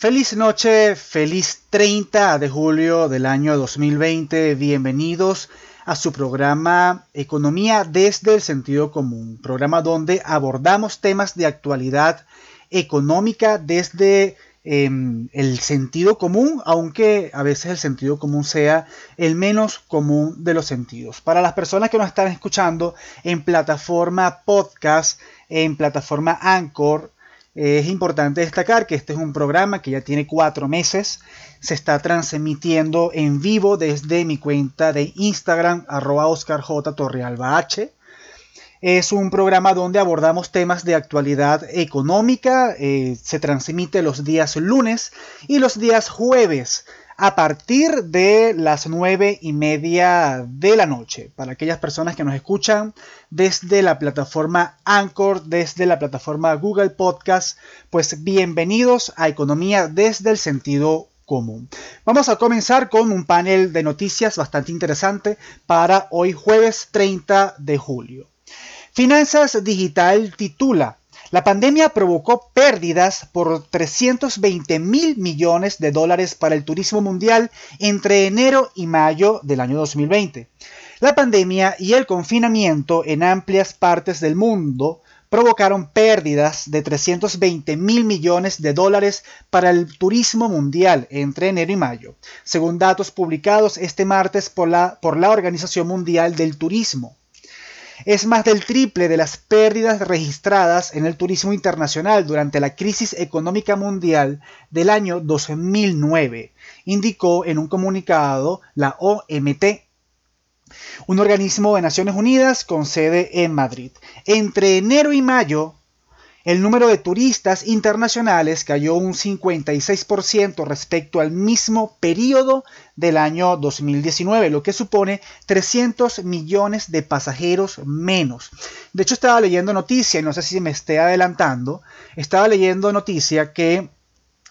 Feliz noche, feliz 30 de julio del año 2020. Bienvenidos a su programa Economía desde el sentido común, programa donde abordamos temas de actualidad económica desde em, el sentido común, aunque a veces el sentido común sea el menos común de los sentidos. Para las personas que nos están escuchando en plataforma podcast, en plataforma Anchor, es importante destacar que este es un programa que ya tiene cuatro meses. Se está transmitiendo en vivo desde mi cuenta de Instagram, arroba H. Es un programa donde abordamos temas de actualidad económica. Eh, se transmite los días lunes y los días jueves a partir de las nueve y media de la noche. Para aquellas personas que nos escuchan desde la plataforma Anchor, desde la plataforma Google Podcast, pues bienvenidos a Economía desde el sentido común. Vamos a comenzar con un panel de noticias bastante interesante para hoy jueves 30 de julio. Finanzas Digital titula la pandemia provocó pérdidas por 320 mil millones de dólares para el turismo mundial entre enero y mayo del año 2020. La pandemia y el confinamiento en amplias partes del mundo provocaron pérdidas de 320 mil millones de dólares para el turismo mundial entre enero y mayo, según datos publicados este martes por la, por la Organización Mundial del Turismo es más del triple de las pérdidas registradas en el turismo internacional durante la crisis económica mundial del año 2009, indicó en un comunicado la OMT, un organismo de Naciones Unidas con sede en Madrid. Entre enero y mayo el número de turistas internacionales cayó un 56% respecto al mismo periodo del año 2019, lo que supone 300 millones de pasajeros menos. De hecho, estaba leyendo noticia, y no sé si me esté adelantando, estaba leyendo noticia que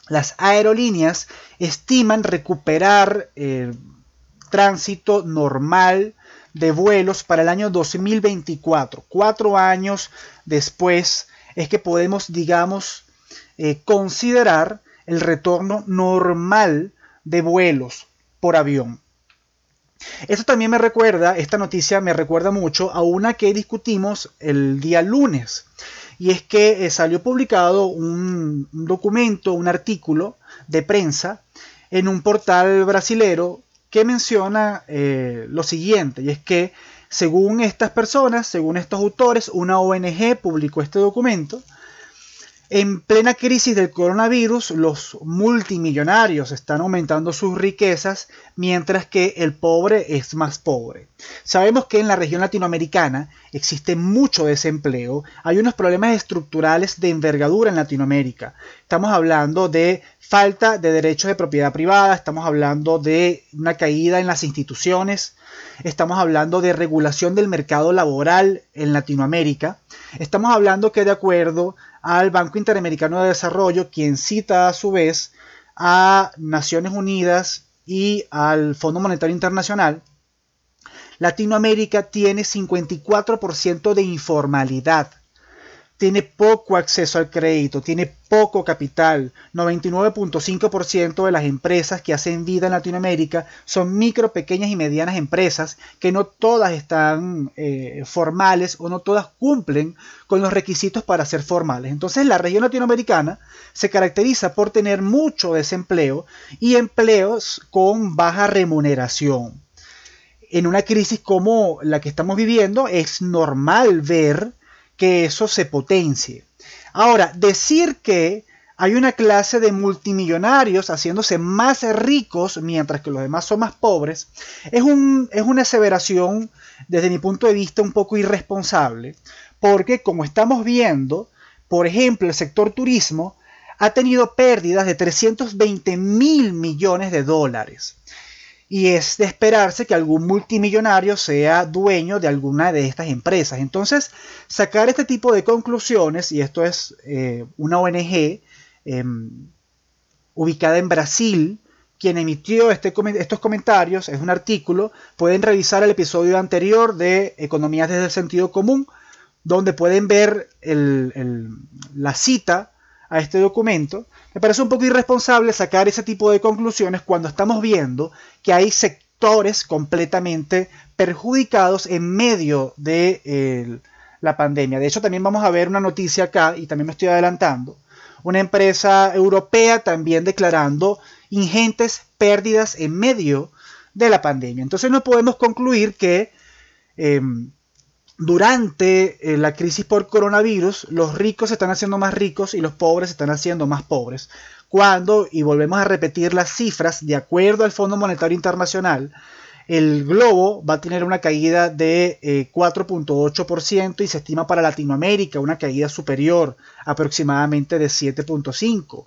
las aerolíneas estiman recuperar el tránsito normal de vuelos para el año 2024, cuatro años después es que podemos, digamos, eh, considerar el retorno normal de vuelos por avión. Esto también me recuerda, esta noticia me recuerda mucho a una que discutimos el día lunes. Y es que eh, salió publicado un, documento, un artículo de prensa en un portal brasilero que menciona eh, lo siguiente, y es que según estas personas, según estos autores, una ONG publicó este documento. En plena crisis del coronavirus, los multimillonarios están aumentando sus riquezas mientras que el pobre es más pobre. Sabemos que en la región latinoamericana existe mucho desempleo, hay unos problemas estructurales de envergadura en Latinoamérica. Estamos hablando de falta de derechos de propiedad privada, estamos hablando de una caída en las instituciones, estamos hablando de regulación del mercado laboral en Latinoamérica, estamos hablando que de acuerdo al Banco Interamericano de Desarrollo, quien cita a su vez a Naciones Unidas y al Fondo Monetario Internacional, Latinoamérica tiene 54% de informalidad tiene poco acceso al crédito, tiene poco capital. 99.5% de las empresas que hacen vida en Latinoamérica son micro, pequeñas y medianas empresas que no todas están eh, formales o no todas cumplen con los requisitos para ser formales. Entonces la región latinoamericana se caracteriza por tener mucho desempleo y empleos con baja remuneración. En una crisis como la que estamos viviendo es normal ver que eso se potencie. Ahora, decir que hay una clase de multimillonarios haciéndose más ricos mientras que los demás son más pobres, es, un, es una aseveración desde mi punto de vista un poco irresponsable, porque como estamos viendo, por ejemplo, el sector turismo ha tenido pérdidas de 320 mil millones de dólares y es de esperarse que algún multimillonario sea dueño de alguna de estas empresas. Entonces, sacar este tipo de conclusiones, y esto es eh, una ONG em, ubicada en Brasil, quien emitió este, estos comentarios, es un artículo, pueden revisar el episodio anterior de Economías desde el sentido común, donde pueden ver la cita a este documento, me parece un poco irresponsable sacar ese tipo de conclusiones cuando estamos viendo que hay sectores completamente perjudicados en medio de la pandemia. De hecho, también vamos a ver una noticia acá, y también me estoy adelantando, una empresa europea también declarando ingentes pérdidas en medio de la pandemia. Entonces no podemos concluir que em, durante eh, la crisis por coronavirus los ricos se están haciendo más ricos y los pobres se están haciendo más pobres. Cuando, y volvemos a repetir las cifras, de acuerdo al Fondo Monetario Internacional, el globo va a tener una caída de 4.8% eh, y se estima para Latinoamérica una caída superior aproximadamente de 7.5%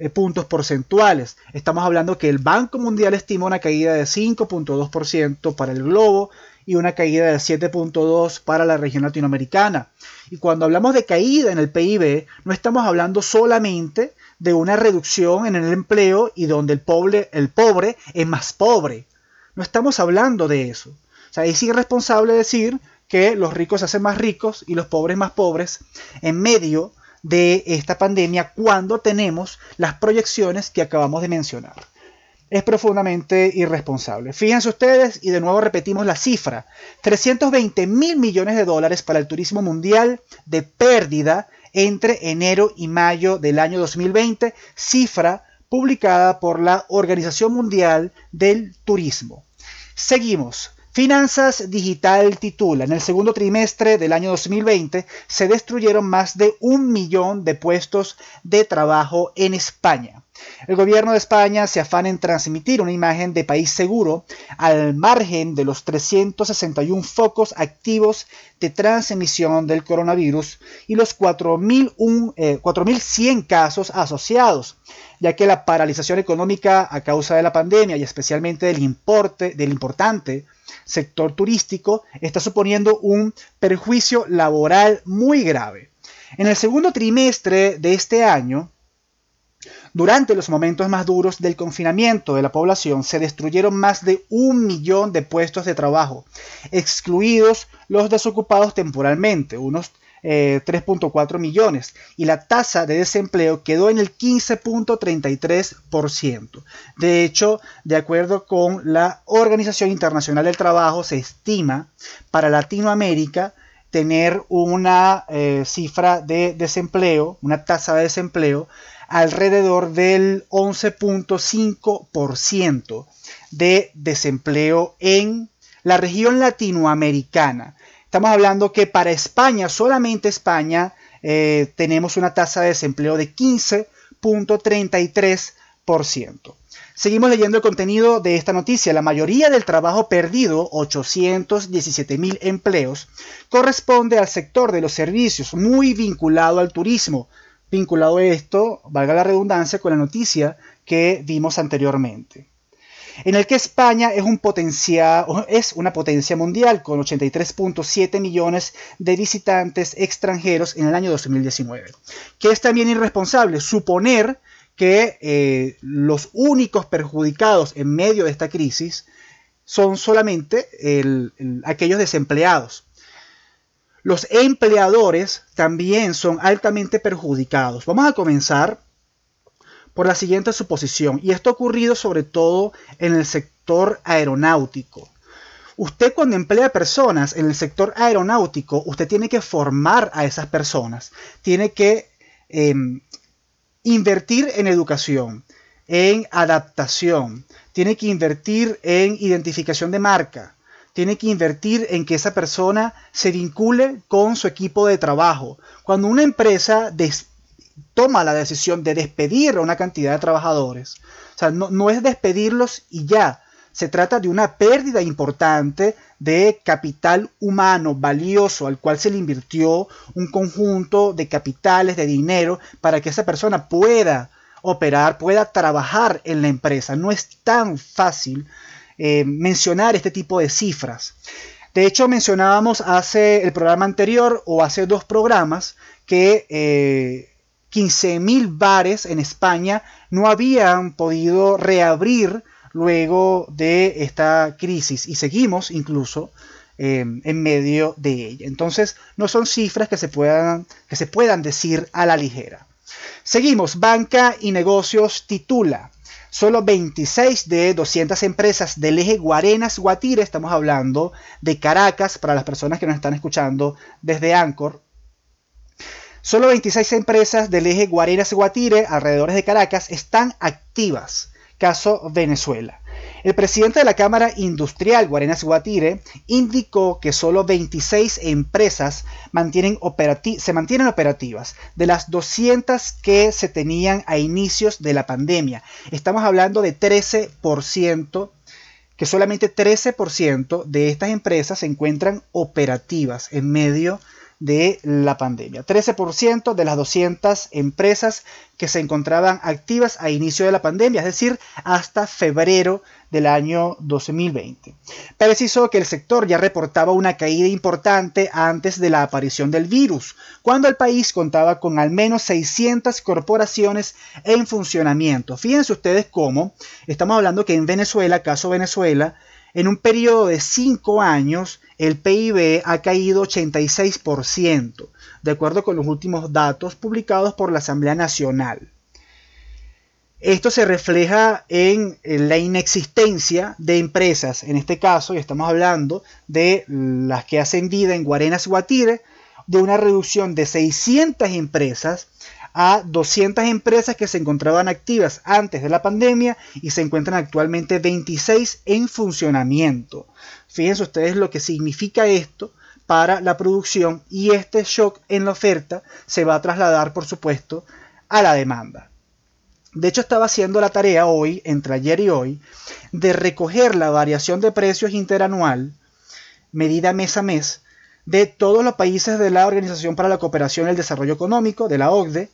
eh, puntos porcentuales. Estamos hablando que el Banco Mundial estima una caída de 5.2% para el globo y una caída de 7.2% para la región latinoamericana. Y cuando hablamos de caída en el PIB, no estamos hablando solamente de una reducción en el empleo y donde el pobre, el pobre es más pobre. No estamos hablando de eso. O sea, es irresponsable decir que los ricos se hacen más ricos y los pobres más pobres en medio de esta pandemia cuando tenemos las proyecciones que acabamos de mencionar. Es profundamente irresponsable. Fíjense ustedes, y de nuevo repetimos la cifra, 320 mil millones de dólares para el turismo mundial de pérdida entre enero y mayo del año 2020, cifra publicada por la Organización Mundial del Turismo. Seguimos. Finanzas Digital titula, en el segundo trimestre del año 2020 se destruyeron más de un millón de puestos de trabajo en España. El gobierno de España se afana en transmitir una imagen de país seguro al margen de los 361 focos activos de transmisión del coronavirus y los 4.100 eh, casos asociados, ya que la paralización económica a causa de la pandemia y especialmente del, importe, del importante sector turístico está suponiendo un perjuicio laboral muy grave. En el segundo trimestre de este año, durante los momentos más duros del confinamiento de la población, se destruyeron más de un millón de puestos de trabajo, excluidos los desocupados temporalmente, unos 3.4 eh, millones y la tasa de desempleo quedó en el 15.33%. De hecho, de acuerdo con la Organización Internacional del Trabajo, se estima para Latinoamérica tener una eh, cifra de desempleo, una tasa de desempleo alrededor del 11.5% de desempleo en la región latinoamericana. Estamos hablando que para España, solamente España, eh, tenemos una tasa de desempleo de 15.33%. Seguimos leyendo el contenido de esta noticia. La mayoría del trabajo perdido, 817 mil empleos, corresponde al sector de los servicios, muy vinculado al turismo. Vinculado esto, valga la redundancia, con la noticia que vimos anteriormente en el que España es, un es una potencia mundial con 83.7 millones de visitantes extranjeros en el año 2019, que es también irresponsable suponer que eh, los únicos perjudicados en medio de esta crisis son solamente aquellos desempleados. Los empleadores también son altamente perjudicados. Vamos a comenzar por la siguiente suposición, y esto ha ocurrido sobre todo en el sector aeronáutico. Usted cuando emplea personas en el sector aeronáutico, usted tiene que formar a esas personas, tiene que em, invertir en educación, en adaptación, tiene que invertir en identificación de marca, tiene que invertir en que esa persona se vincule con su equipo de trabajo. Cuando una empresa toma la decisión de despedir a una cantidad de trabajadores. O sea, no, es despedirlos y ya. Se trata de una pérdida importante de capital humano valioso al cual se le invirtió un conjunto de capitales, de dinero, para que esa persona pueda operar, pueda trabajar en la empresa. No es tan fácil eh, mencionar este tipo de cifras. De hecho, mencionábamos hace el programa anterior o hace dos programas que eh, 15.000 bares en España no habían podido reabrir luego de esta crisis y seguimos incluso em, en medio de ella. Entonces no son cifras que se, puedan, que se puedan decir a la ligera. Seguimos, banca y negocios titula. Solo 26 de 200 empresas del eje Guarenas-Guatire, estamos hablando de Caracas, para las personas que nos están escuchando desde Anchor. Solo 26 empresas del eje Guarenas-Guatire, alrededor de Caracas, están activas. Caso Venezuela. El presidente de la Cámara Industrial, Guarenas Guatire, indicó que solo 26 empresas se mantienen operativas de las 200 que se tenían a inicios de la pandemia. Estamos hablando de 13%, que solamente 13% de estas empresas se encuentran operativas en medio de de la pandemia. 13% de las 200 empresas que se encontraban activas a inicio de la pandemia, es decir, hasta febrero del año 2020. Precisó que el sector ya reportaba una caída importante antes de la aparición del virus, cuando el país contaba con al menos 600 corporaciones en funcionamiento. Fíjense ustedes cómo estamos hablando que en Venezuela, caso Venezuela, en un periodo de 5 años, el PIB ha caído 86%, de acuerdo con los últimos datos publicados por la Asamblea Nacional. Esto se refleja en la inexistencia de empresas, en este caso, y estamos hablando de las que hacen vida en Guarenas Guatire, de una reducción de 600 empresas a 200 empresas que se encontraban activas antes de la pandemia y se encuentran actualmente 26 en funcionamiento. Fíjense ustedes lo que significa esto para la producción y este shock en la oferta se va a trasladar, por supuesto, a la demanda. De hecho, estaba haciendo la tarea hoy, entre ayer y hoy, de recoger la variación de precios interanual, medida mes a mes, de todos los países de la Organización para la Cooperación y el Desarrollo Económico, de la OCDE,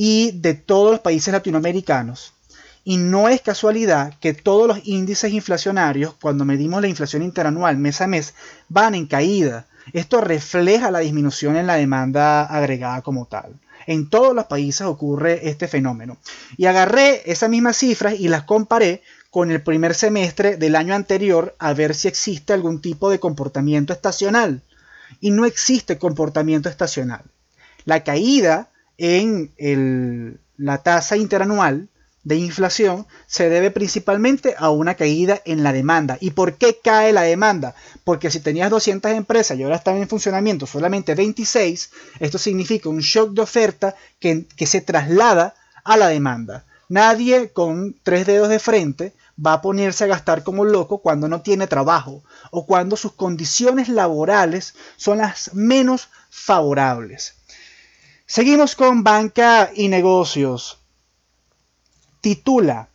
y de todos los países latinoamericanos. Y no es casualidad que todos los índices inflacionarios, cuando medimos la inflación interanual mes a mes, van en caída. Esto refleja la disminución en la demanda agregada como tal. En todos los países ocurre este fenómeno. Y agarré esas mismas cifras y las comparé con el primer semestre del año anterior a ver si existe algún tipo de comportamiento estacional. Y no existe comportamiento estacional. La caída en la tasa interanual de inflación se debe principalmente a una caída en la demanda. ¿Y por qué cae la demanda? Porque si tenías 200 empresas y ahora están en funcionamiento solamente 26, esto significa un shock de oferta que, que se traslada a la demanda. Nadie con tres dedos de frente va a ponerse a gastar como loco cuando no tiene trabajo o cuando sus condiciones laborales son las menos favorables. Seguimos con banca y negocios. Titula.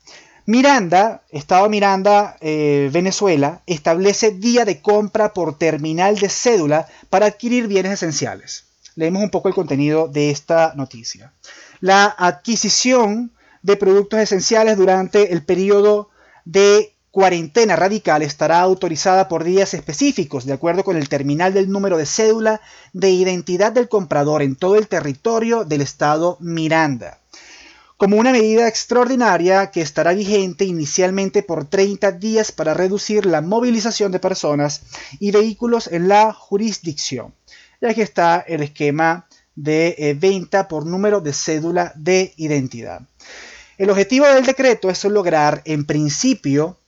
Miranda, Estado Miranda, eh, Venezuela, establece día de compra por terminal de cédula para adquirir bienes esenciales. Leemos un poco el contenido de esta noticia. La adquisición de productos esenciales durante el periodo de cuarentena radical estará autorizada por días específicos, de acuerdo con el terminal del número de cédula de identidad del comprador en todo el territorio del estado Miranda. Como una medida extraordinaria que estará vigente inicialmente por 30 días para reducir la movilización de personas y vehículos en la jurisdicción. Y aquí está el esquema de eh, venta por número de cédula de identidad. El objetivo del decreto es lograr, en principio,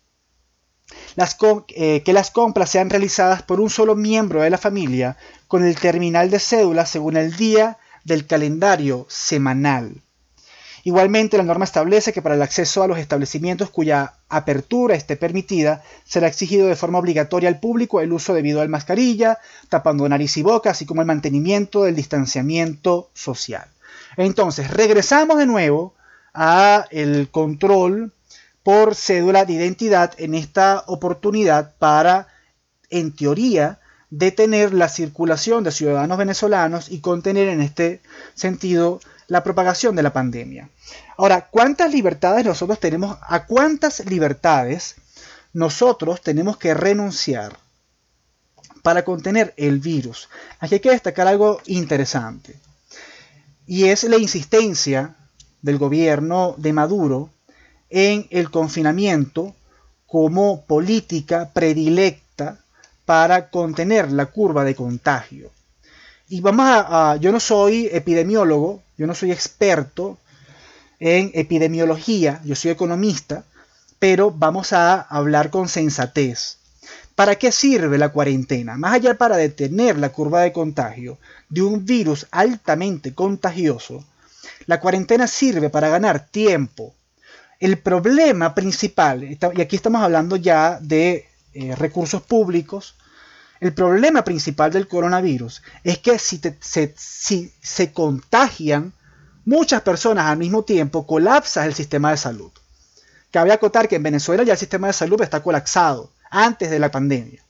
eh, que las compras sean realizadas por un solo miembro de la familia con el terminal de cédula según el día del calendario semanal. Igualmente, la norma establece que para el acceso a los establecimientos cuya apertura esté permitida, será exigido de forma obligatoria al público el uso debido al mascarilla, tapando nariz y boca, así como el mantenimiento del distanciamiento social. Entonces, regresamos de nuevo a el control por cédula de identidad en esta oportunidad para, en teoría, detener la circulación de ciudadanos venezolanos y contener en este sentido la propagación de la pandemia. Ahora, ¿cuántas libertades nosotros tenemos? ¿A cuántas libertades nosotros tenemos que renunciar para contener el virus? Aquí hay que destacar algo interesante. Y es la insistencia del gobierno de Maduro en el confinamiento como política predilecta para contener la curva de contagio. Y vamos a, yo no soy epidemiólogo, yo no soy experto en epidemiología, yo soy economista, pero vamos a hablar con sensatez. ¿Para qué sirve la cuarentena? Más allá para detener la curva de contagio de un virus altamente contagioso, la cuarentena sirve para ganar tiempo. El problema principal, y aquí estamos hablando ya de eh, recursos públicos, el problema principal del coronavirus es que si, si se contagian muchas personas al mismo tiempo, colapsa el sistema de salud. Cabe acotar que en Venezuela ya el sistema de salud está colapsado antes de la pandemia.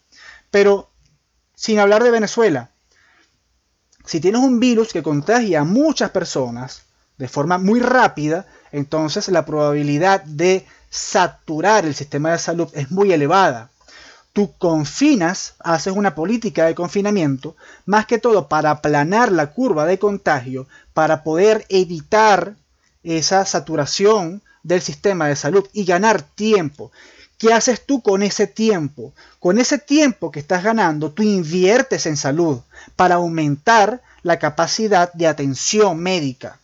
Pero sin hablar de Venezuela, si tienes un virus que contagia a muchas personas de forma muy rápida, entonces la probabilidad de saturar el sistema de salud es muy elevada. Tú confinas, haces una política de confinamiento, más que todo para aplanar la curva de contagio, para poder evitar esa saturación del sistema de salud y ganar tiempo. ¿Qué haces tú con ese tiempo? Con ese tiempo que estás ganando, tú inviertes en salud para aumentar la capacidad de atención médica.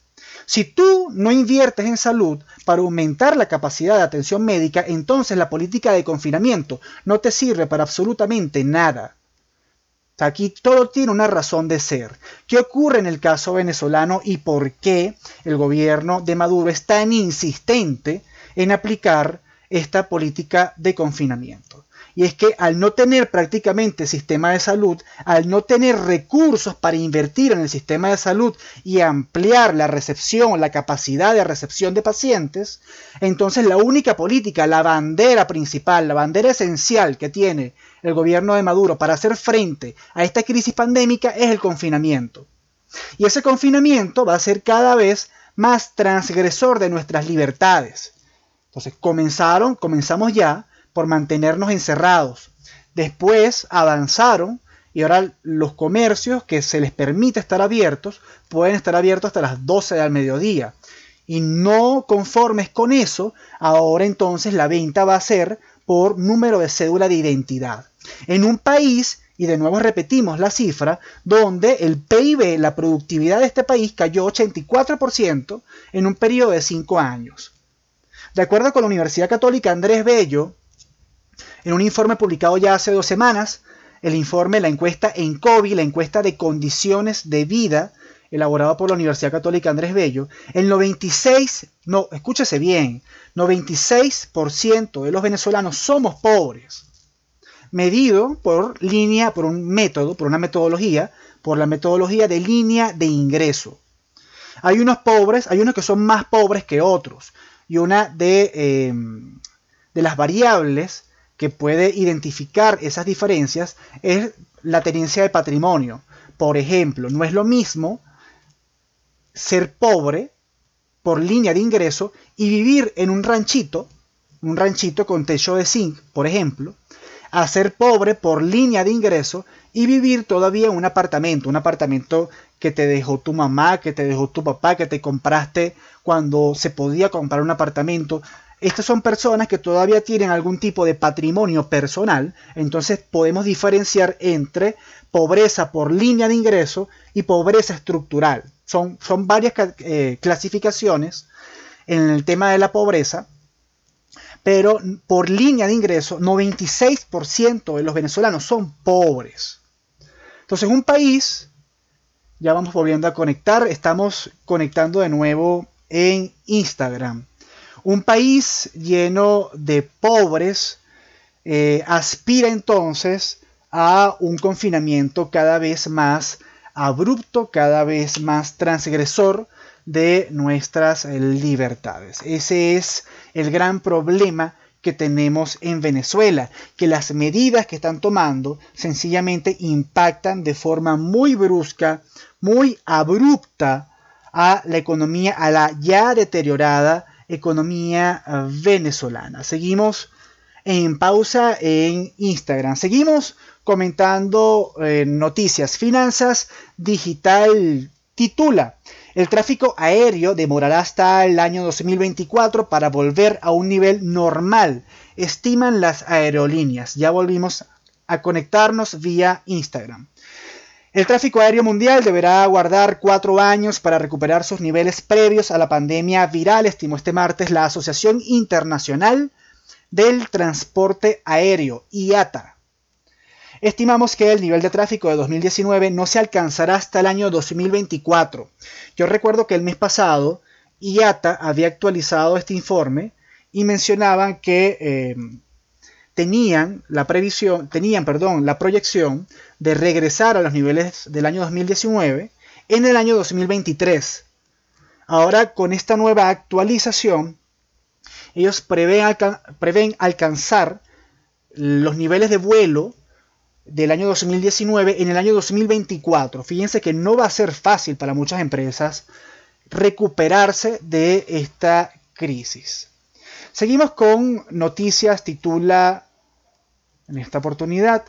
Si tú no inviertes en salud para aumentar la capacidad de atención médica, entonces la política de confinamiento no te sirve para absolutamente nada. Aquí todo tiene una razón de ser. ¿Qué ocurre en el caso venezolano y por qué el gobierno de Maduro es tan insistente en aplicar esta política de confinamiento. Y es que al no tener prácticamente sistema de salud, al no tener recursos para invertir en el sistema de salud y ampliar la recepción, la capacidad de recepción de pacientes, entonces la única política, la bandera principal, la bandera esencial que tiene el gobierno de Maduro para hacer frente a esta crisis pandémica es el confinamiento. Y ese confinamiento va a ser cada vez más transgresor de nuestras libertades. Entonces comenzaron, comenzamos ya por mantenernos encerrados. Después avanzaron y ahora los comercios que se les permite estar abiertos pueden estar abiertos hasta las 12 del mediodía. Y no conformes con eso, ahora entonces la venta va a ser por número de cédula de identidad. En un país, y de nuevo repetimos la cifra, donde el PIB, la productividad de este país cayó 84% en un periodo de 5 años. De acuerdo con la Universidad Católica Andrés Bello, en un informe publicado ya hace dos semanas, el informe, la encuesta en COVID, la encuesta de condiciones de vida, elaborado por la Universidad Católica Andrés Bello, el 96, no, escúchese bien, 96% de los venezolanos somos pobres, medido por línea, por un método, por una metodología, por la metodología de línea de ingreso. Hay unos pobres, hay unos que son más pobres que otros y una de, em, de las variables que puede identificar esas diferencias es la tenencia de patrimonio. Por ejemplo, no es lo mismo ser pobre por línea de ingreso y vivir en un ranchito, un ranchito con techo de zinc, por ejemplo, a ser pobre por línea de ingreso y vivir todavía en un apartamento, un apartamento que te dejó tu mamá, que te dejó tu papá, que te compraste cuando se podía comprar un apartamento. Estas son personas que todavía tienen algún tipo de patrimonio personal, entonces podemos diferenciar entre pobreza por línea de ingreso y pobreza estructural. Son, son varias eh, clasificaciones en el tema de la pobreza, pero por línea de ingreso, 96% de los venezolanos son pobres. Entonces, un país, ya vamos volviendo a conectar, estamos conectando de nuevo en Instagram. Un país lleno de pobres eh, aspira entonces a un confinamiento cada vez más abrupto, cada vez más transgresor de nuestras libertades. Ese es el gran problema que tenemos en Venezuela, que las medidas que están tomando sencillamente impactan de forma muy brusca, muy abrupta a la economía, a la ya deteriorada economía venezolana. Seguimos en pausa en Instagram. Seguimos comentando eh, noticias. Finanzas Digital titula. El tráfico aéreo demorará hasta el año 2024 para volver a un nivel normal, estiman las aerolíneas. Ya volvimos a conectarnos vía Instagram. El tráfico aéreo mundial deberá aguardar cuatro años para recuperar sus niveles previos a la pandemia viral, estimó este martes la Asociación Internacional del Transporte Aéreo, IATA. Estimamos que el nivel de tráfico de 2019 no se alcanzará hasta el año 2024. Yo recuerdo que el mes pasado IATA había actualizado este informe y mencionaban que eh, tenían la previsión, tenían, perdón, la proyección de regresar a los niveles del año 2019 en el año 2023. Ahora, con esta nueva actualización, ellos prevén, prevén alcanzar los niveles de vuelo del año 2019 en el año 2024. Fíjense que no va a ser fácil para muchas empresas recuperarse de esta crisis. Seguimos con noticias, titula en esta oportunidad,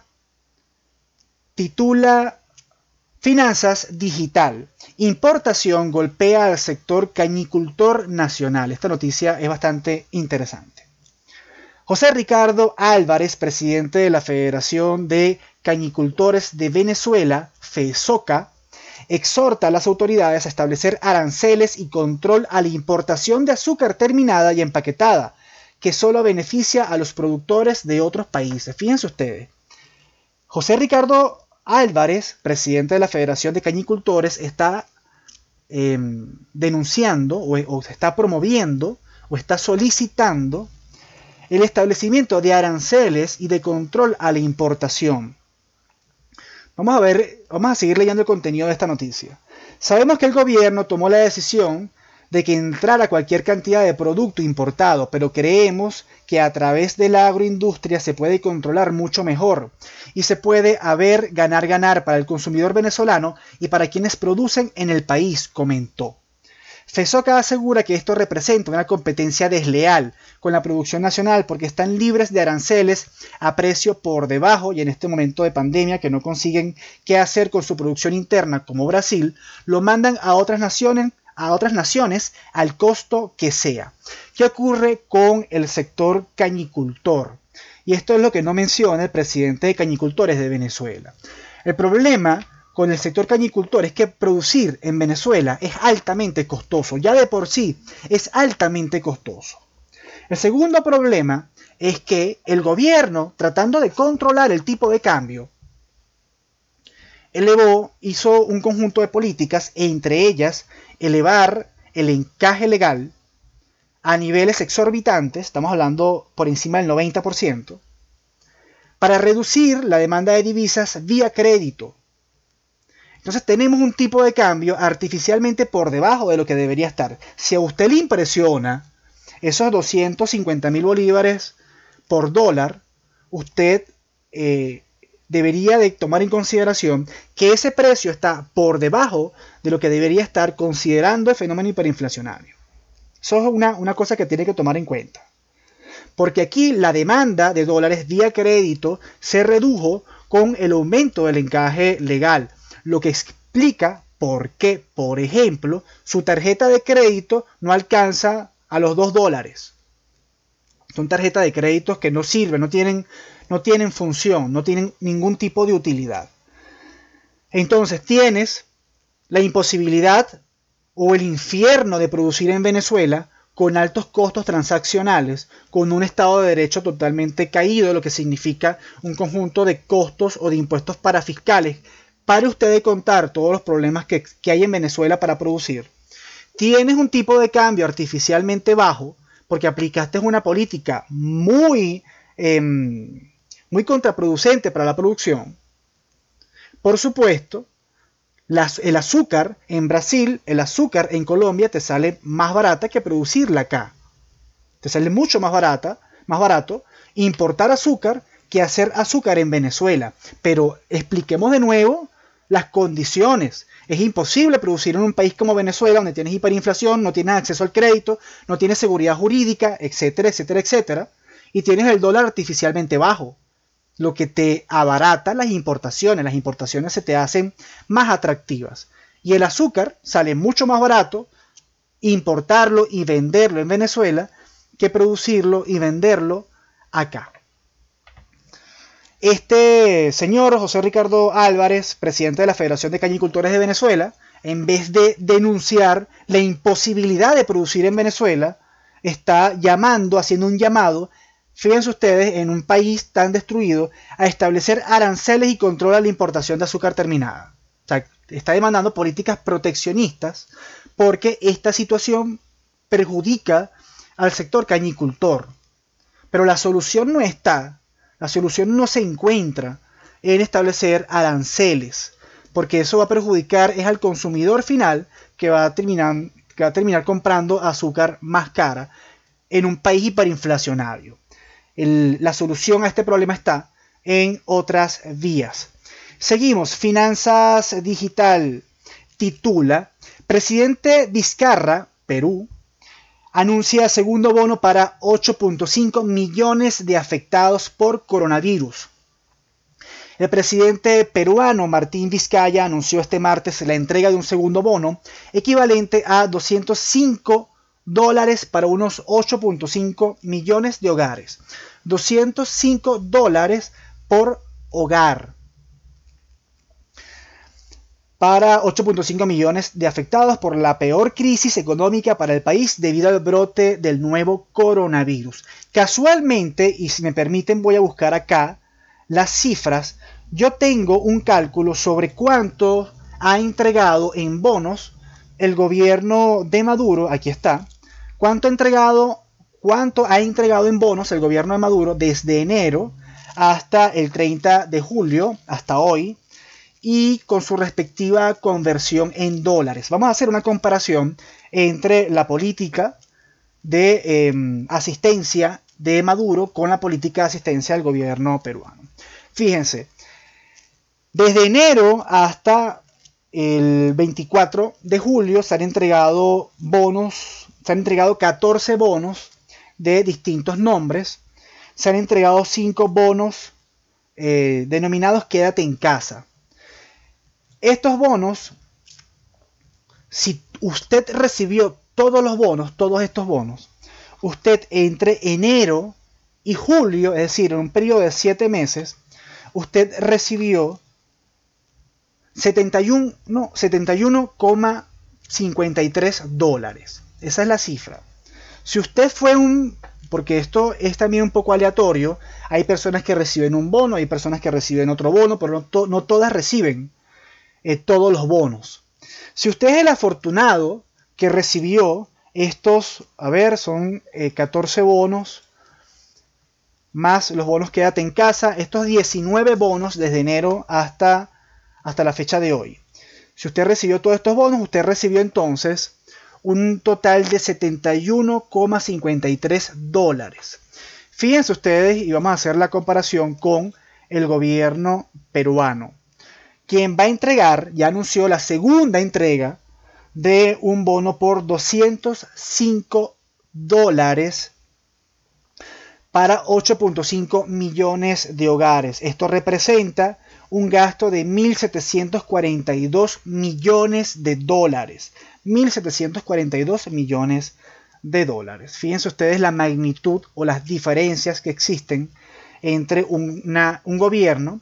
titula Finanzas Digital. Importación golpea al sector cañicultor nacional. Esta noticia es bastante interesante. José Ricardo Álvarez, presidente de la Federación de Cañicultores de Venezuela, FESOCA, exhorta a las autoridades a establecer aranceles y control a la importación de azúcar terminada y empaquetada, que solo beneficia a los productores de otros países. Fíjense ustedes. José Ricardo Álvarez, presidente de la Federación de Cañicultores, está em, denunciando o, o se está promoviendo o está solicitando el establecimiento de aranceles y de control a la importación. Vamos a ver, vamos a seguir leyendo el contenido de esta noticia. Sabemos que el gobierno tomó la decisión de que entrara cualquier cantidad de producto importado, pero creemos que a través de la agroindustria se puede controlar mucho mejor y se puede haber ganar-ganar para el consumidor venezolano y para quienes producen en el país, comentó. FESOCA asegura que esto representa una competencia desleal con la producción nacional porque están libres de aranceles a precio por debajo y en este momento de pandemia que no consiguen qué hacer con su producción interna como Brasil, lo mandan a otras naciones a otras naciones al costo que sea. ¿Qué ocurre con el sector cañicultor? Y esto es lo que no menciona el presidente de Cañicultores de Venezuela. El problema con el sector cañicultor es que producir en Venezuela es altamente costoso, ya de por sí es altamente costoso. El segundo problema es que el gobierno, tratando de controlar el tipo de cambio, elevó, hizo un conjunto de políticas, e entre ellas elevar el encaje legal a niveles exorbitantes, estamos hablando por encima del 90%, para reducir la demanda de divisas vía crédito, entonces tenemos un tipo de cambio artificialmente por debajo de lo que debería estar. Si a usted le impresiona esos 250 mil bolívares por dólar, usted eh, debería de tomar en consideración que ese precio está por debajo de lo que debería estar considerando el fenómeno hiperinflacionario. Eso es una, una cosa que tiene que tomar en cuenta. Porque aquí la demanda de dólares vía crédito se redujo con el aumento del encaje legal lo que explica por qué, por ejemplo, su tarjeta de crédito no alcanza a los 2 dólares. Son tarjetas de créditos que no sirven, no tienen, no tienen función, no tienen ningún tipo de utilidad. Entonces tienes la imposibilidad o el infierno de producir en Venezuela con altos costos transaccionales, con un Estado de Derecho totalmente caído, lo que significa un conjunto de costos o de impuestos parafiscales Pare usted de contar todos los problemas que, hay en Venezuela para producir. Tienes un tipo de cambio artificialmente bajo porque aplicaste una política muy, em, muy contraproducente para la producción. Por supuesto, el azúcar en Brasil, el azúcar en Colombia te sale más barata que producirla acá. Te sale mucho más barata, más barato importar azúcar que hacer azúcar en Venezuela. Pero expliquemos de nuevo las condiciones. Es imposible producir en un país como Venezuela, donde tienes hiperinflación, no tienes acceso al crédito, no tienes seguridad jurídica, etcétera, etcétera, etcétera, y tienes el dólar artificialmente bajo, lo que te abarata las importaciones. Las importaciones se te hacen más atractivas. Y el azúcar sale mucho más barato importarlo y venderlo en Venezuela que producirlo y venderlo acá. Este señor José Ricardo Álvarez, presidente de la Federación de Cañicultores de Venezuela, en vez de denunciar la imposibilidad de producir en Venezuela, está llamando, haciendo un llamado, fíjense ustedes, en un país tan destruido, a establecer aranceles y control la importación de azúcar terminada. Está demandando políticas proteccionistas porque esta situación perjudica al sector cañicultor. Pero la solución no está la solución no se encuentra en establecer aranceles, porque eso va a perjudicar es al consumidor final que va a terminar, que va a terminar comprando azúcar más cara en un país hiperinflacionario. La solución a este problema está en otras vías. Seguimos, Finanzas Digital titula, Presidente Vizcarra, Perú, anuncia segundo bono para 8.5 millones de afectados por coronavirus. El presidente peruano Martín Vizcaya anunció este martes la entrega de un segundo bono equivalente a 205 dólares para unos 8.5 millones de hogares. 205 dólares por hogar para 8.5 millones de afectados por la peor crisis económica para el país debido al brote del nuevo coronavirus. Casualmente, y si me permiten voy a buscar acá las cifras, yo tengo un cálculo sobre cuánto ha entregado en bonos el gobierno de Maduro, aquí está, cuánto ha entregado, cuánto ha entregado en bonos el gobierno de Maduro desde enero hasta el 30 de julio, hasta hoy, y con su respectiva conversión en dólares. Vamos a hacer una comparación entre la política de em, asistencia de Maduro con la política de asistencia del gobierno peruano. Fíjense, desde enero hasta el 24 de julio se han entregado bonos, se han entregado 14 bonos de distintos nombres, se han entregado 5 bonos eh, denominados Quédate en casa. Estos bonos, si usted recibió todos los bonos, todos estos bonos, usted entre enero y julio, es decir, en un periodo de 7 meses, usted recibió 71, no, 71,53 dólares. Esa es la cifra. Si usted fue un, porque esto es también un poco aleatorio, hay personas que reciben un bono, hay personas que reciben otro bono, pero no, todas reciben eh, todos los bonos. Si usted es el afortunado que recibió estos, a ver, son 14 eh, bonos, más los bonos quédate en casa, estos 19 bonos desde enero hasta, hasta la fecha de hoy. Si usted recibió todos estos bonos, usted recibió entonces un total de 71,53 dólares. Fíjense ustedes y vamos a hacer la comparación con el gobierno peruano quien va a entregar, ya anunció la segunda entrega de un bono por 205 dólares para 8.5 millones de hogares. Esto representa un gasto de 1.742 millones de dólares. 1.742 millones de dólares. Fíjense ustedes la magnitud o las diferencias que existen entre un gobierno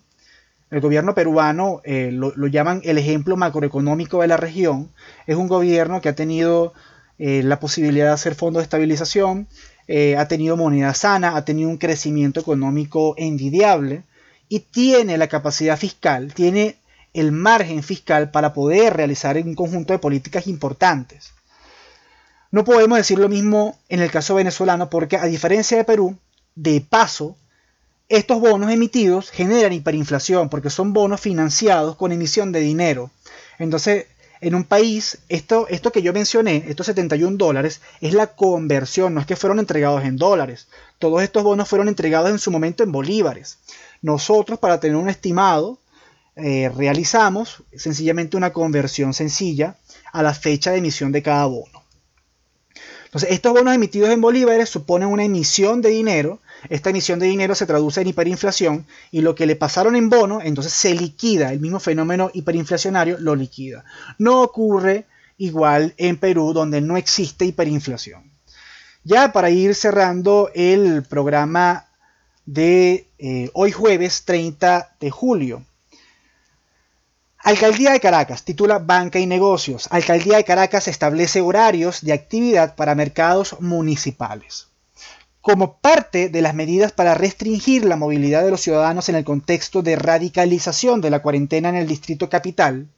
el gobierno peruano eh, lo, llaman el ejemplo macroeconómico de la región. Es un gobierno que ha tenido eh, la posibilidad de hacer fondos de estabilización, eh, ha tenido moneda sana, ha tenido un crecimiento económico envidiable y tiene la capacidad fiscal, tiene el margen fiscal para poder realizar un conjunto de políticas importantes. No podemos decir lo mismo en el caso venezolano porque a diferencia de Perú, de paso, estos bonos emitidos generan hiperinflación porque son bonos financiados con emisión de dinero. Entonces, en un país, esto, esto que yo mencioné, estos 71 dólares, es la conversión, no es que fueron entregados en dólares. Todos estos bonos fueron entregados en su momento en bolívares. Nosotros, para tener un estimado, eh, realizamos sencillamente una conversión sencilla a la fecha de emisión de cada bono. Entonces, estos bonos emitidos en bolívares suponen una emisión de dinero esta emisión de dinero se traduce en hiperinflación y lo que le pasaron en bono, entonces se liquida, el mismo fenómeno hiperinflacionario lo liquida. No ocurre igual en Perú donde no existe hiperinflación. Ya para ir cerrando el programa de eh, hoy jueves 30 de julio. Alcaldía de Caracas titula Banca y Negocios. Alcaldía de Caracas establece horarios de actividad para mercados municipales. Como parte de las medidas para restringir la movilidad de los ciudadanos en el contexto de radicalización de la cuarentena en el Distrito Capital,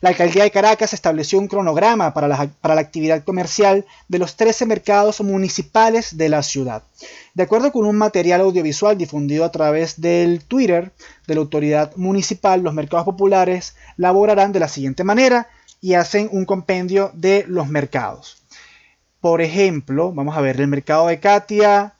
la alcaldía de Caracas estableció un cronograma para la, para la, actividad comercial de los 13 mercados municipales de la ciudad. De acuerdo con un material audiovisual difundido a través del Twitter de la autoridad municipal, los mercados populares laborarán de la siguiente manera y hacen un compendio de los mercados. Por ejemplo, vamos a ver, el mercado de Katia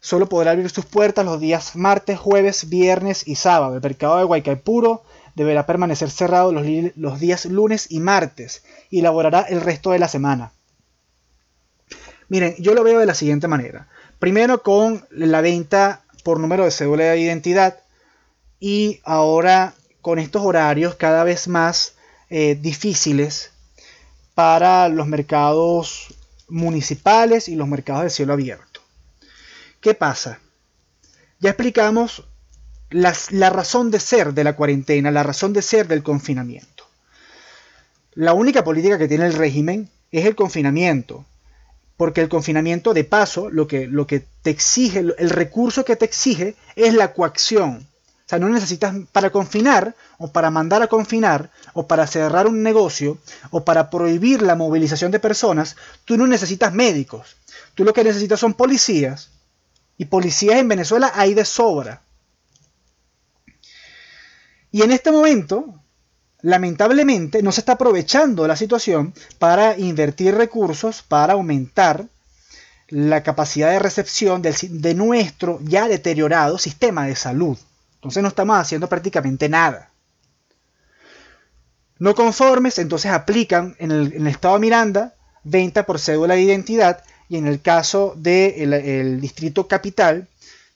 solo podrá abrir sus puertas los días martes, jueves, viernes y sábado. El mercado de Guaycaipuro deberá permanecer cerrado los, los días lunes y martes y laborará el resto de la semana. Miren, yo lo veo de la siguiente manera. Primero con la venta por número de cédula de identidad y ahora con estos horarios cada vez más eh, difíciles para los mercados municipales y los mercados de cielo abierto. ¿Qué pasa? Ya explicamos la razón de ser de la cuarentena, la razón de ser del confinamiento. La única política que tiene el régimen es el confinamiento, porque el confinamiento de paso lo que, lo que te exige, el recurso que te exige es la coacción. O sea, no necesitas para confinar o para mandar a confinar o para cerrar un negocio o para prohibir la movilización de personas, tú no necesitas médicos. Tú lo que necesitas son policías. Y policías en Venezuela hay de sobra. Y en este momento, lamentablemente, no se está aprovechando la situación para invertir recursos, para aumentar la capacidad de recepción de nuestro ya deteriorado sistema de salud. Entonces no estamos haciendo prácticamente nada. No conformes, entonces aplican en el, estado de Miranda venta por cédula de identidad y en el caso del distrito capital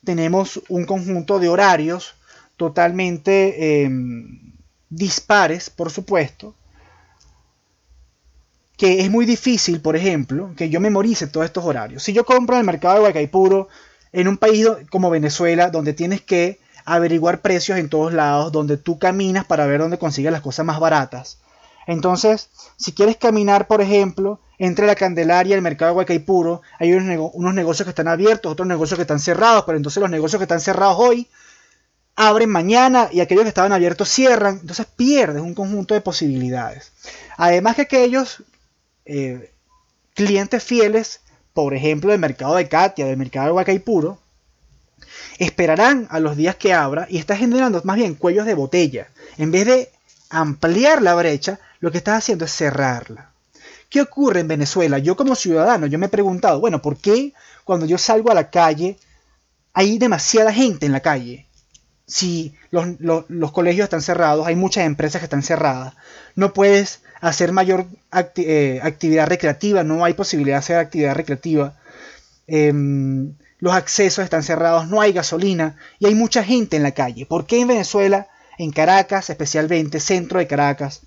tenemos un conjunto de horarios totalmente em, dispares, por supuesto, que es muy difícil, por ejemplo, que yo memorice todos estos horarios. Si yo compro en el mercado de Huacaipuro, en un país como Venezuela, donde tienes que averiguar precios en todos lados, donde tú caminas para ver dónde consigues las cosas más baratas. Entonces, si quieres caminar, por ejemplo, entre la Candelaria y el mercado de Huacaipuro, hay unos, unos negocios que están abiertos, otros negocios que están cerrados, pero entonces los negocios que están cerrados hoy abren mañana y aquellos que estaban abiertos cierran, entonces pierdes un conjunto de posibilidades. Además que aquellos eh, clientes fieles, por ejemplo, del mercado de Katia, del mercado de Huacaipuro, esperarán a los días que abra y está generando más bien cuellos de botella. En vez de ampliar la brecha, lo que está haciendo es cerrarla. ¿Qué ocurre en Venezuela? Yo como ciudadano, yo me he preguntado, bueno, ¿por qué cuando yo salgo a la calle hay demasiada gente en la calle? Si los, colegios están cerrados, hay muchas empresas que están cerradas, no puedes hacer mayor eh, actividad recreativa, no hay posibilidad de hacer actividad recreativa, em, los accesos están cerrados, no hay gasolina y hay mucha gente en la calle. ¿Por qué en Venezuela, en Caracas, especialmente centro de Caracas,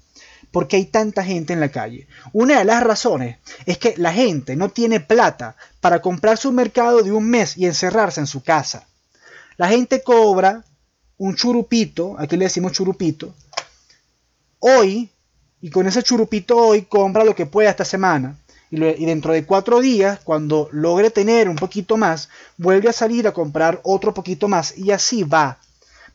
por qué hay tanta gente en la calle? Una de las razones es que la gente no tiene plata para comprar su mercado de un mes y encerrarse en su casa. La gente cobra un churupito, aquí le decimos churupito, hoy, y con ese churupito hoy compra lo que pueda esta semana. Y, dentro de cuatro días, cuando logre tener un poquito más, vuelve a salir a comprar otro poquito más y así va.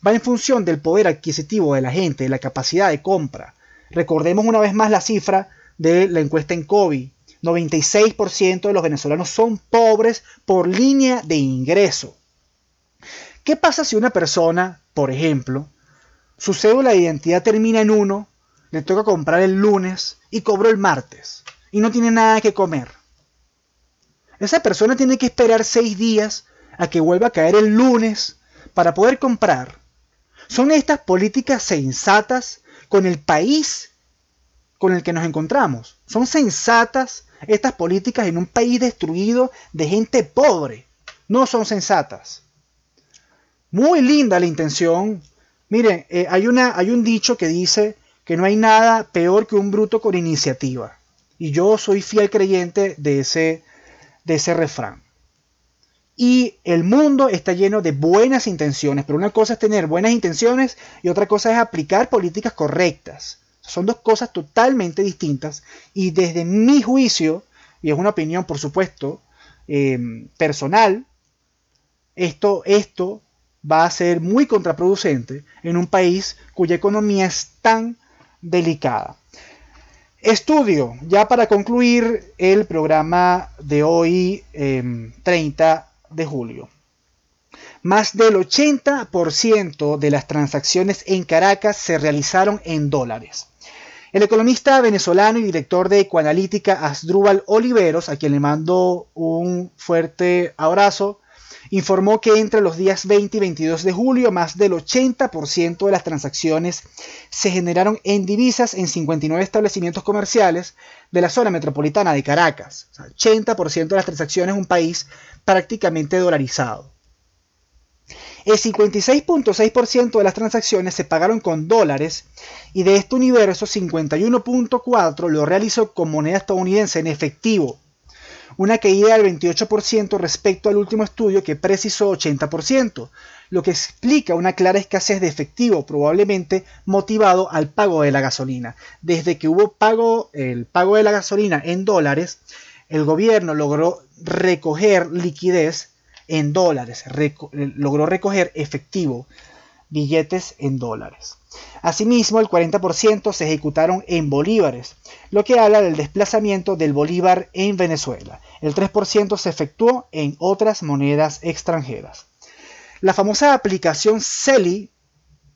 Va en función del poder adquisitivo de la gente, de la capacidad de compra. Recordemos una vez más la cifra de la encuesta en COVID. 96% de los venezolanos son pobres por línea de ingreso. ¿Qué pasa si una persona por ejemplo, su cédula de identidad termina en 1, le toca comprar el lunes y cobró el martes y no tiene nada que comer. Esa persona tiene que esperar seis días a que vuelva a caer el lunes para poder comprar. Son estas políticas sensatas con el país con el que nos encontramos. Son sensatas estas políticas en un país destruido de gente pobre. No son sensatas. Muy linda la intención. Miren, eh, hay, una, hay un dicho que dice que no hay nada peor que un bruto con iniciativa. Y yo soy fiel creyente de ese, de ese refrán. Y el mundo está lleno de buenas intenciones, pero una cosa es tener buenas intenciones y otra cosa es aplicar políticas correctas. Son dos cosas totalmente distintas y desde mi juicio, y es una opinión por supuesto eh, personal, esto, esto va a ser muy contraproducente en un país cuya economía es tan delicada. Estudio, ya para concluir el programa de hoy, 30 em, de julio. Más del 80% de las transacciones en Caracas se realizaron en dólares. El economista venezolano y director de Ecoanalítica Asdrúbal Oliveros, a quien le mando un fuerte abrazo, informó que entre los días 20 y 22 de julio más del 80% de las transacciones se generaron en divisas en 59 establecimientos comerciales de la zona metropolitana de Caracas. 80% de las transacciones un país prácticamente dolarizado. El 56.6% de las transacciones se pagaron con dólares y de este universo 51.4% lo realizó con moneda estadounidense en efectivo, una caída del 28% respecto al último estudio que precisó 80%, lo que explica una clara escasez de efectivo, probablemente motivado al pago de la gasolina. Desde que hubo pago, el pago de la gasolina en dólares, el gobierno logró recoger liquidez en dólares, logró recoger efectivo, billetes en dólares. Asimismo, el 40% se ejecutaron en bolívares, lo que habla del desplazamiento del bolívar en Venezuela. El 3% se efectuó en otras monedas extranjeras. La famosa aplicación CELI,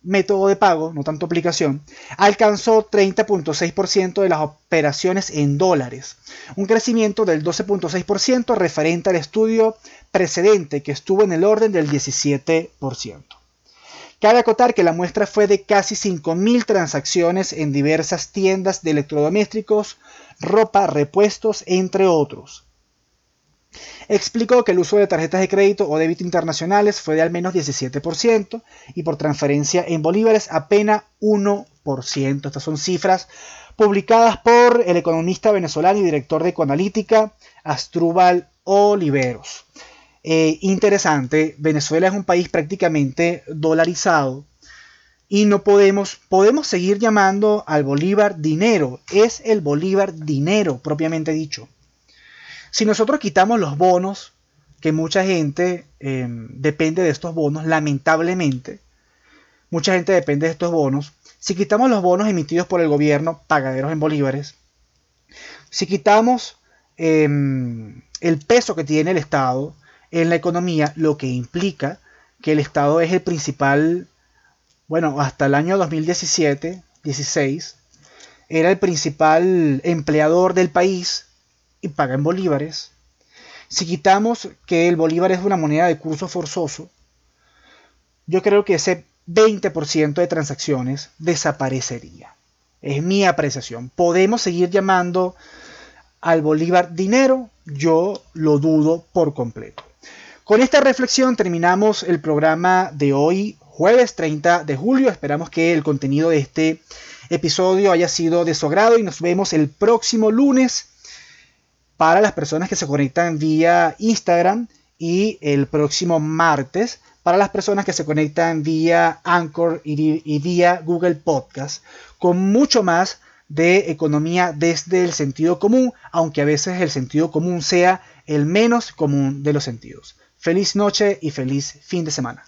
método de pago, no tanto aplicación, alcanzó 30.6% de las operaciones en dólares, un crecimiento del 12.6% referente al estudio precedente que estuvo en el orden del 17%. Cabe acotar que la muestra fue de casi 5.000 transacciones en diversas tiendas de electrodomésticos, ropa, repuestos, entre otros. Explicó que el uso de tarjetas de crédito o débito internacionales fue de al menos 17% y por transferencia en bolívares apenas 1%. Estas son cifras publicadas por el economista venezolano y director de Ecoanalítica, Astrubal Oliveros. Eh, interesante. Venezuela es un país prácticamente dolarizado y no podemos, podemos seguir llamando al bolívar dinero. Es el bolívar dinero, propiamente dicho. Si nosotros quitamos los bonos, que mucha gente em, depende de estos bonos, lamentablemente, mucha gente depende de estos bonos. Si quitamos los bonos emitidos por el gobierno, pagaderos en bolívares, si quitamos em, el peso que tiene el Estado, en la economía, lo que implica que el Estado es el principal, bueno, hasta el año 2017, 16, era el principal empleador del país y paga en bolívares. Si quitamos que el bolívar es una moneda de curso forzoso, yo creo que ese 20% de transacciones desaparecería. Es mi apreciación. ¿Podemos seguir llamando al bolívar dinero? Yo lo dudo por completo. Con esta reflexión terminamos el programa de hoy, jueves 30 de julio. Esperamos que el contenido de este episodio haya sido de su agrado y nos vemos el próximo lunes para las personas que se conectan vía Instagram y el próximo martes para las personas que se conectan vía Anchor y, vía Google Podcast con mucho más de economía desde el sentido común, aunque a veces el sentido común sea el menos común de los sentidos. Feliz noche y feliz fin de semana.